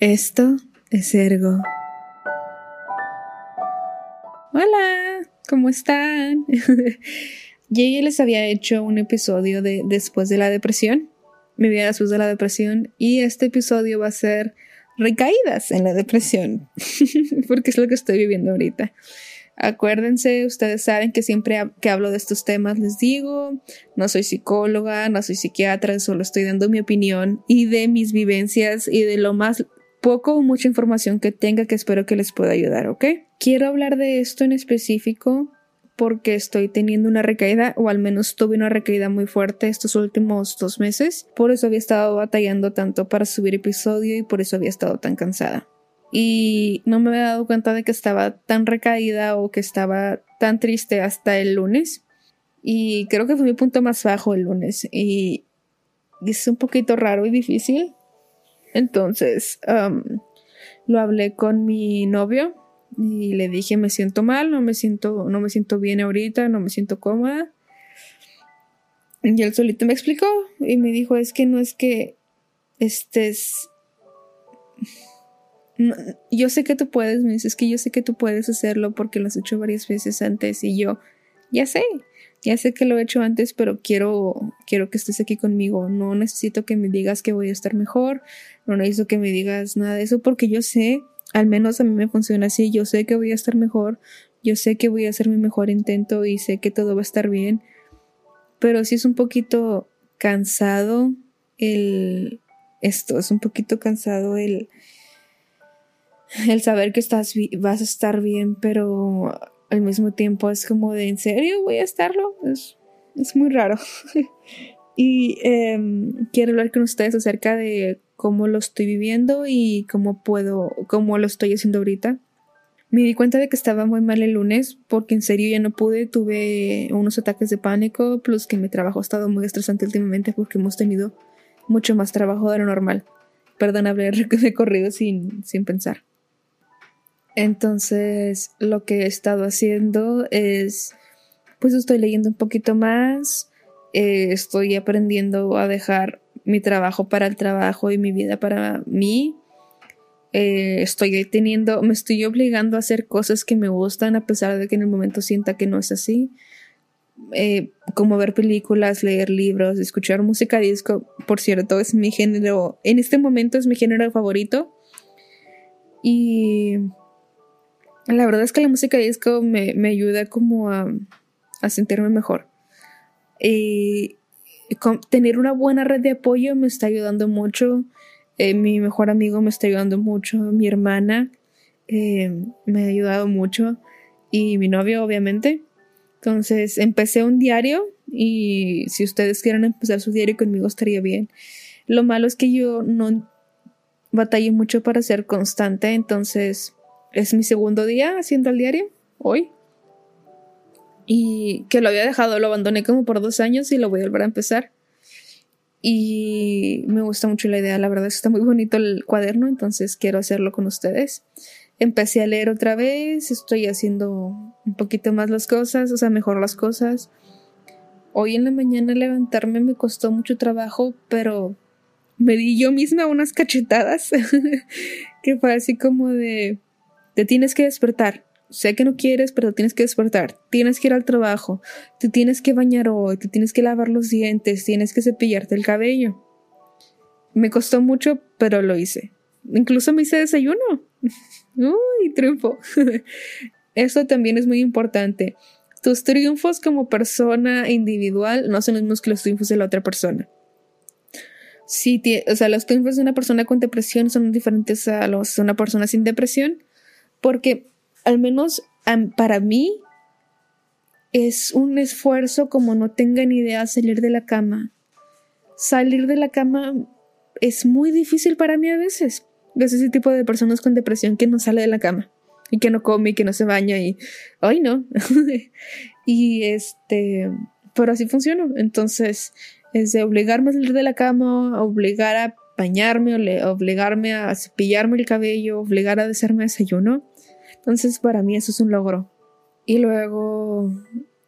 Esto es Ergo. Hola, ¿cómo están? Ya les había hecho un episodio de Después de la depresión, mi vida después de la depresión, y este episodio va a ser recaídas en la depresión, porque es lo que estoy viviendo ahorita. Acuérdense, ustedes saben que siempre que hablo de estos temas les digo, no soy psicóloga, no soy psiquiatra, solo estoy dando mi opinión y de mis vivencias y de lo más poco o mucha información que tenga que espero que les pueda ayudar, ¿ok? Quiero hablar de esto en específico porque estoy teniendo una recaída o al menos tuve una recaída muy fuerte estos últimos dos meses. Por eso había estado batallando tanto para subir episodio y por eso había estado tan cansada. Y no me había dado cuenta de que estaba tan recaída o que estaba tan triste hasta el lunes. Y creo que fue mi punto más bajo el lunes. Y, es un poquito raro y difícil entonces, lo hablé con mi novio y le dije, me siento mal, no me siento, no me siento bien ahorita, no me siento cómoda. Y él solito me explicó y me dijo, es que no es que estés... yo sé que tú puedes, me dice, es que yo sé que tú puedes hacerlo porque lo has hecho varias veces antes y yo, ya sé, ya sé que lo he hecho antes, pero quiero, quiero que estés aquí conmigo. No necesito que me digas que voy a estar mejor. No necesito que me digas nada de eso porque yo sé, al menos a mí me funciona así. Yo sé que voy a estar mejor. Yo sé que voy a hacer mi mejor intento y sé que todo va a estar bien. Pero sí es un poquito cansado el, esto, es un poquito cansado el, el saber que estás, vas a estar bien, pero al mismo tiempo es como de, ¿en serio voy a estarlo? Es, muy raro. y em, quiero hablar con ustedes acerca de cómo lo estoy viviendo y cómo puedo, cómo lo estoy haciendo ahorita. Me di cuenta de que estaba muy mal el lunes porque en serio ya no pude, tuve unos ataques de pánico, plus que mi trabajo ha estado muy estresante últimamente porque hemos tenido mucho más trabajo de lo normal. Perdón, haber recorrido sin, sin pensar. Entonces, lo que he estado haciendo es, pues estoy leyendo un poquito más, eh, estoy aprendiendo a dejar mi trabajo para el trabajo y mi vida para mí. Eh, estoy teniendo, me estoy obligando a hacer cosas que me gustan a pesar de que en el momento sienta que no es así. Eh, como ver películas, leer libros, escuchar música disco, por cierto, es mi género, en este momento es mi género favorito. Y la verdad es que la música disco me, ayuda como a, sentirme mejor. Y tener una buena red de apoyo me está ayudando mucho. Eh, mi mejor amigo me está ayudando mucho. Mi hermana eh, me ha ayudado mucho. Y mi novio, obviamente. Entonces empecé un diario y si ustedes quieren empezar su diario conmigo estaría bien. Lo malo es que yo no batallé mucho para ser constante, entonces es mi segundo día haciendo el diario, hoy. Y que lo había dejado, lo abandoné como por dos años y lo voy a volver a empezar. Y me gusta mucho la idea, la verdad está muy bonito el cuaderno, entonces quiero hacerlo con ustedes. Empecé a leer otra vez, estoy haciendo un poquito más las cosas, o sea, mejor las cosas. Hoy en la mañana levantarme me costó mucho trabajo, pero me di yo misma unas cachetadas, que fue así como de, te tienes que despertar. Sé que no quieres, pero tienes que despertar. Tienes que ir al trabajo. Te tienes que bañar hoy. Te tienes que lavar los dientes. Tienes que cepillarte el cabello. Me costó mucho, pero lo hice. Incluso me hice desayuno. Uy, triunfo. Eso también es muy importante. Tus triunfos como persona individual no son los mismos que los triunfos de la otra persona. Sí, o sea, los triunfos de una persona con depresión son diferentes a los de una persona sin depresión porque al menos para mí es un esfuerzo como no tengan idea salir de la cama. Salir de la cama es muy difícil para mí a veces. Es ese tipo de personas con depresión que no sale de la cama y que no come y que no se baña y ay no. y este, pero así funciona. Entonces, es de obligarme a salir de la cama, obligar a bañarme, obligarme a cepillarme el cabello, obligar a hacerme desayuno. Entonces para mí eso es un logro. Y luego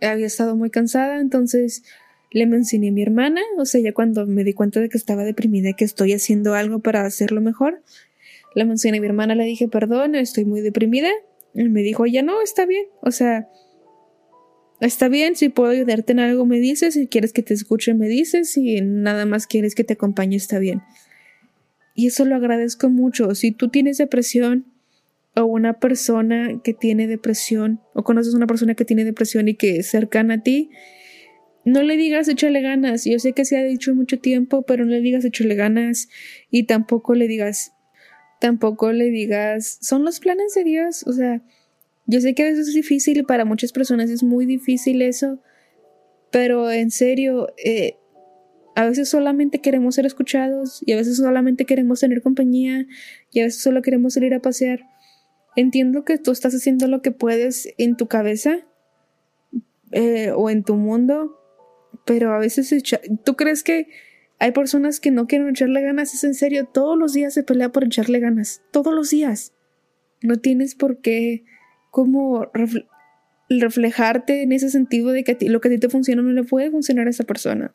había estado muy cansada, entonces le mencioné a mi hermana, o sea, ya cuando me di cuenta de que estaba deprimida que estoy haciendo algo para hacerlo mejor, La mencioné a mi hermana, le dije, perdón, estoy muy deprimida. Y me dijo, ya no, está bien. O sea, está bien, si puedo ayudarte en algo, me dices. Si quieres que te escuche, me dices. Si nada más quieres que te acompañe, está bien. Y eso lo agradezco mucho. Si tú tienes depresión o una persona que tiene depresión o conoces a una persona que tiene depresión y que es cercana a ti, no le digas échale ganas. Yo sé que se ha dicho mucho tiempo, pero no le digas échale ganas y tampoco le digas, tampoco le digas, son los planes de Dios. O sea, yo sé que a veces es difícil, para muchas personas es muy difícil eso, pero en serio, eh, a veces solamente queremos ser escuchados y a veces solamente queremos tener compañía y a veces solo queremos salir a pasear. Entiendo que tú estás haciendo lo que puedes en tu cabeza eh, o en tu mundo, pero a veces tú crees que hay personas que no quieren echarle ganas, es en serio, todos los días se pelea por echarle ganas, todos los días. No tienes por qué como reflejarte en ese sentido de que lo que a ti te funciona no le puede funcionar a esa persona.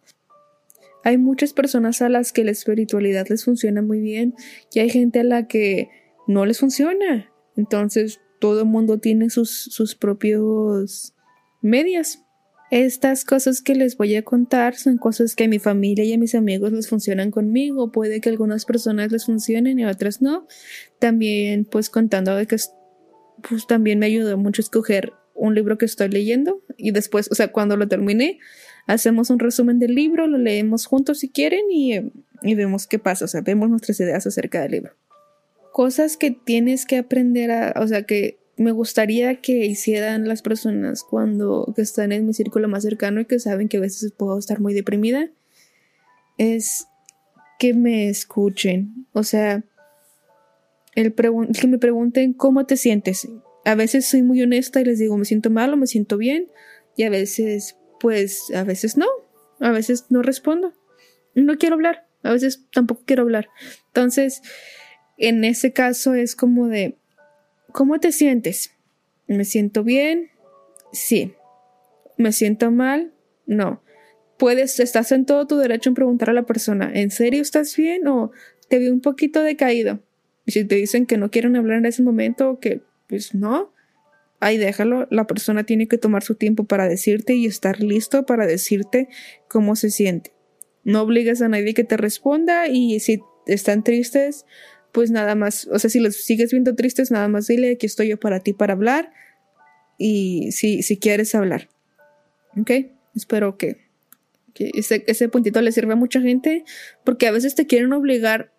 Hay muchas personas a las que la espiritualidad les funciona muy bien y hay gente a la que no les funciona. Entonces todo el mundo tiene sus, sus propios medias. Estas cosas que les voy a contar son cosas que a mi familia y a mis amigos les funcionan conmigo. Puede que algunas personas les funcionen y otras no. También, pues contando de que pues también me ayudó mucho escoger un libro que estoy leyendo y después, o sea, cuando lo terminé, hacemos un resumen del libro, lo leemos juntos si quieren y, y vemos qué pasa, o sea, vemos nuestras ideas acerca del libro. Cosas que tienes que aprender a, o sea, que me gustaría que hicieran las personas cuando están en mi círculo más cercano y que saben que a veces puedo estar muy deprimida es que me escuchen. O sea, el que me pregunten cómo te sientes. A veces soy muy honesta y les digo me siento mal o me siento bien y a veces pues a veces no. A veces no respondo. No quiero hablar. A veces tampoco quiero hablar. Entonces, en ese caso es como de ¿Cómo te sientes? ¿Me siento bien? Sí. ¿Me siento mal? No. Puedes, estás en todo tu derecho en preguntar a la persona, ¿en serio estás bien o te vi un poquito decaído? Y si te dicen que no quieren hablar en ese momento, que pues no, ahí déjalo, la persona tiene que tomar su tiempo para decirte y estar listo para decirte cómo se siente. No obligues a nadie que te responda y si están tristes, pues nada más, o sea, si los sigues viendo tristes, nada más dile que estoy yo para ti para hablar y si, si quieres hablar. ¿Ok? Espero que, que ese, ese puntito le sirva a mucha gente porque a veces te quieren obligar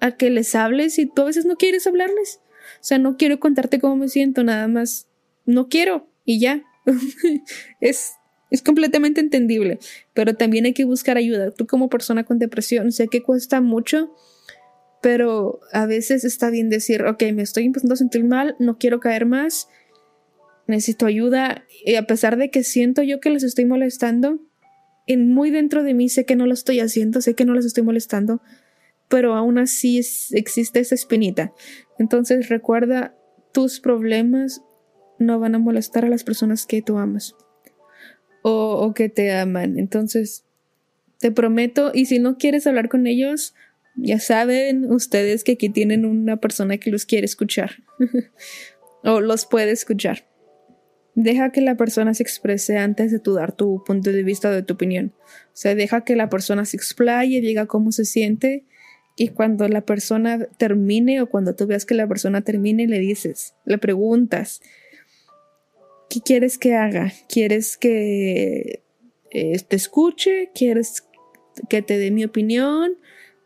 a que les hables y tú a veces no quieres hablarles. O sea, no quiero contarte cómo me siento, nada más no quiero y ya. es, es completamente entendible, pero también hay que buscar ayuda. Tú como persona con depresión, sé que cuesta mucho pero a veces está bien decir, ok, me estoy empezando a sentir mal, no quiero caer más, necesito ayuda. Y a pesar de que siento yo que les estoy molestando, en muy dentro de mí sé que no lo estoy haciendo, sé que no les estoy molestando, pero aún así existe esa espinita. Entonces recuerda, tus problemas no van a molestar a las personas que tú amas o que te aman. Entonces, te prometo, y si no quieres hablar con ellos, ya saben ustedes que aquí tienen una persona que los quiere escuchar o los puede escuchar. Deja que la persona se exprese antes de tu dar tu punto de vista o de tu opinión. O sea, deja que la persona se explaye, diga cómo se siente y cuando la persona termine o cuando tú veas que la persona termine, le dices, le preguntas, ¿qué quieres que haga? ¿Quieres que eh, te escuche? ¿Quieres que te dé mi opinión?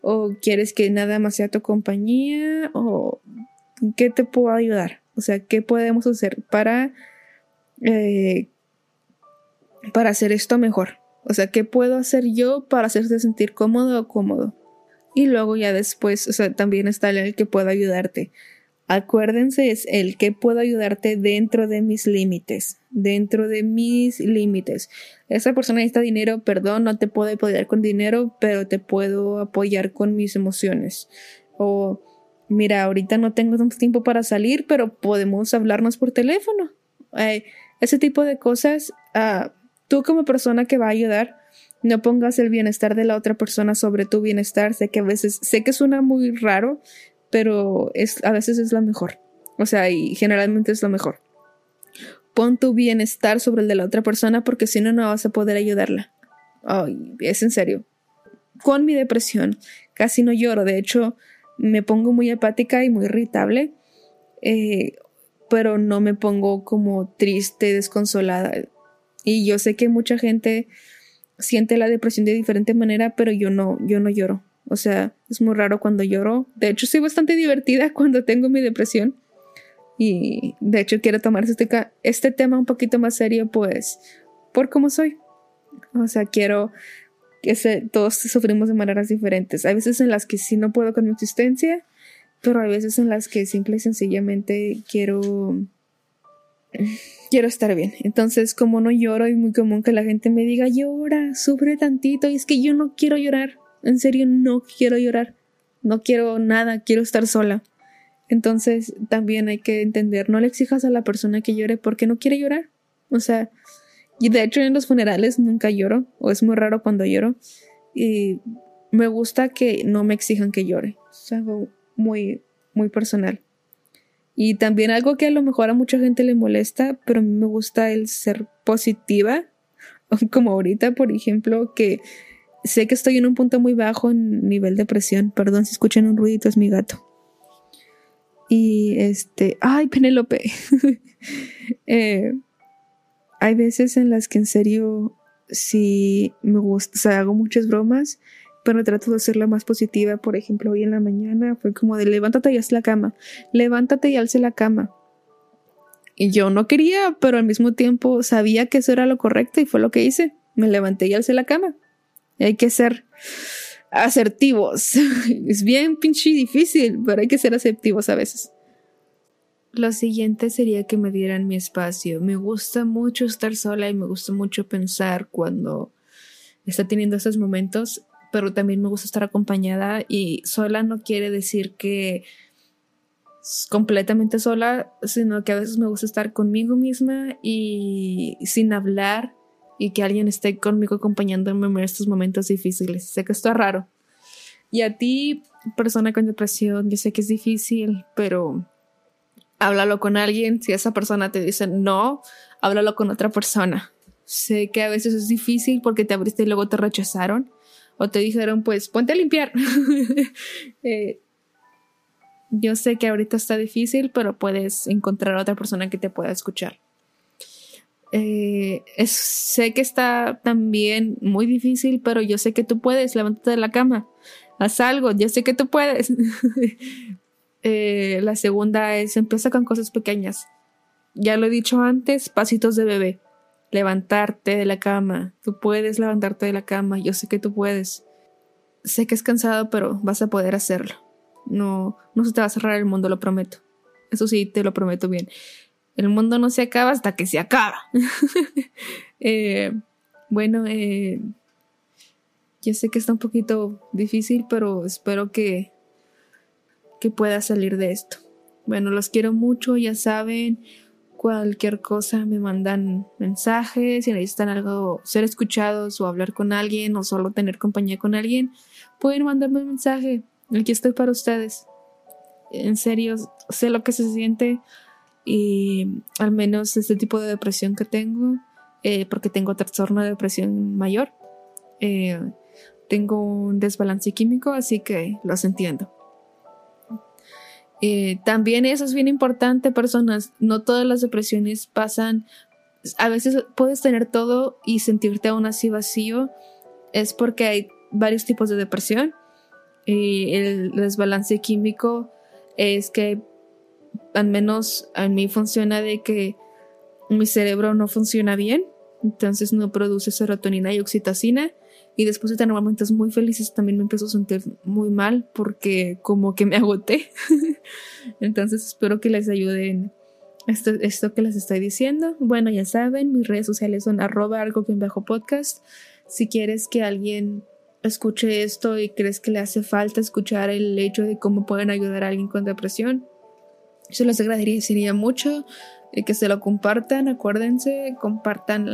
O quieres que nada más sea tu compañía o qué te puedo ayudar o sea qué podemos hacer para eh, para hacer esto mejor o sea qué puedo hacer yo para hacerte sentir cómodo o cómodo y luego ya después o sea también está el que pueda ayudarte Acuérdense, es el que puedo ayudarte dentro de mis límites, dentro de mis límites. Esa persona necesita dinero, perdón, no te puedo apoyar con dinero, pero te puedo apoyar con mis emociones. O, mira, ahorita no tengo tanto tiempo para salir, pero podemos hablarnos por teléfono. ese tipo de cosas, uh, tú como persona que va a ayudar, no pongas el bienestar de la otra persona sobre tu bienestar. Sé que a veces, sé que suena muy raro, pero es, a veces es la mejor. O sea, y generalmente es lo mejor. Pon tu bienestar sobre el de la otra persona porque si no, no vas a poder ayudarla. Ay, es en serio. Con mi depresión casi no lloro. De hecho, me pongo muy apática y muy irritable. Eh, pero no me pongo como triste, desconsolada. Y yo sé que mucha gente siente la depresión de diferente manera, pero yo no, yo no lloro. O sea, es muy raro cuando lloro. De hecho, soy bastante divertida cuando tengo mi depresión. Y de hecho quiero tomar este, este tema un poquito más serio, pues, por cómo soy. O sea, quiero que todos sufrimos de maneras diferentes. Hay veces en las que sí no puedo con mi existencia, pero hay veces en las que simple y sencillamente quiero quiero estar bien. Entonces, como no lloro, es muy común que la gente me diga, llora, sufre tantito. Y es que yo no quiero llorar. En serio, no quiero llorar. No quiero nada, quiero estar sola. Entonces también hay que entender, no le exijas a la persona que llore porque no quiere llorar. O sea, y de hecho en los funerales nunca lloro, o es muy raro cuando lloro. Y me gusta que no me exijan que llore. Es algo muy, muy personal. Y también algo que a lo mejor a mucha gente le molesta, pero a mí me gusta el ser positiva. Como ahorita, por ejemplo, que sé que estoy en un punto muy bajo en nivel de presión. Perdón si escuchan un ruidito, es mi gato. Y este, ay, Penélope. Eh, hay veces en las que en serio sí me gusta, o sea, hago muchas bromas, pero trato de hacerla más positiva. Por ejemplo, hoy en la mañana fue como de levántate y haz la cama, levántate y alce la cama. Y yo no quería, pero al mismo tiempo sabía que eso era lo correcto y fue lo que hice. Me levanté y alcé la cama. Hay que ser asertivos. es bien pinche difícil, pero hay que ser asertivos a veces. Lo siguiente sería que me dieran mi espacio. Me gusta mucho estar sola y me gusta mucho pensar cuando está teniendo esos momentos, pero también me gusta estar acompañada y sola no quiere decir que completamente sola, sino que a veces me gusta estar conmigo misma y sin hablar y que alguien esté conmigo acompañándome en estos momentos difíciles. Sé que esto es raro. Y a ti, persona con depresión, yo sé que es difícil, pero háblalo con alguien. Si esa persona te dice no, háblalo con otra persona. Sé que a veces es difícil porque te abriste y luego te rechazaron. O te dijeron, pues ponte a limpiar. eh, yo sé que ahorita está difícil, pero puedes encontrar a otra persona que te pueda escuchar. Eh, sé que está también muy difícil, pero yo sé que tú puedes, levántate de la cama, haz algo, yo sé que tú puedes. Eh, la segunda es empieza con cosas pequeñas. Ya lo he dicho antes, pasitos de bebé. Levantarte de la cama. Tú puedes levantarte de la cama, yo sé que tú puedes. Sé que es cansado, pero vas a poder hacerlo. No, no se te va a cerrar el mundo, lo prometo. Eso sí, te lo prometo bien. El mundo no se acaba hasta que se acaba. Eh, bueno, eh, yo sé que está un poquito difícil, pero espero que, que pueda salir de esto. Bueno, los quiero mucho, ya saben. Cualquier cosa me mandan mensajes, si necesitan algo, ser escuchados o hablar con alguien o solo tener compañía con alguien, pueden mandarme un mensaje. Aquí estoy para ustedes. En serio, sé lo que se siente y al menos este tipo de depresión que tengo, eh, porque tengo trastorno de depresión mayor, eh, tengo un desbalance químico, así que los entiendo. Eh, también eso es bien importante, personas. No todas las depresiones pasan. A veces puedes tener todo y sentirte aún así vacío. Es porque hay varios tipos de depresión. El desbalance químico es que al menos a mí funciona de que mi cerebro no funciona bien, entonces no produce serotonina y oxitocina. Y después de tener momentos muy felices también me empiezo a sentir muy mal porque como que me agoté. entonces espero que les ayuden esto, esto que les estoy diciendo. Bueno, ya saben, mis redes sociales son arroba algo que bajo podcast. Si quieres que alguien escuche esto y crees que le hace falta escuchar el hecho de cómo pueden ayudar a alguien con depresión, se les agradecería mucho eh, que se lo compartan. Acuérdense, compartan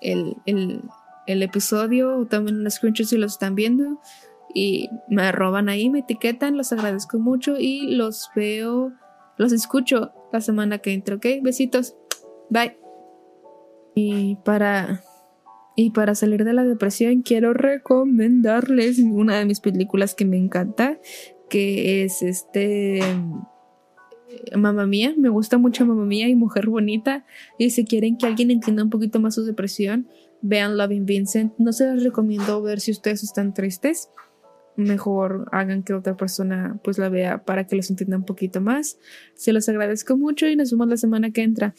el, el, el episodio o también un screenshot si lo están viendo. y me roban ahí, me etiquetan, los agradezco mucho y los veo, los escucho la semana que entra, ¿ok? Besitos. Bye. Y para y para salir de la depresión quiero recomendarles una de mis películas que me encanta, que es este Mamá Mía. Me gusta mucho Mamá Mía y Mujer Bonita. Y si quieren que alguien entienda un poquito más su depresión, vean Loving Vincent. No se les recomiendo ver si ustedes están tristes. Mejor hagan que otra persona pues la vea para que los entienda un poquito más. Se los agradezco mucho y nos vemos la semana que entra.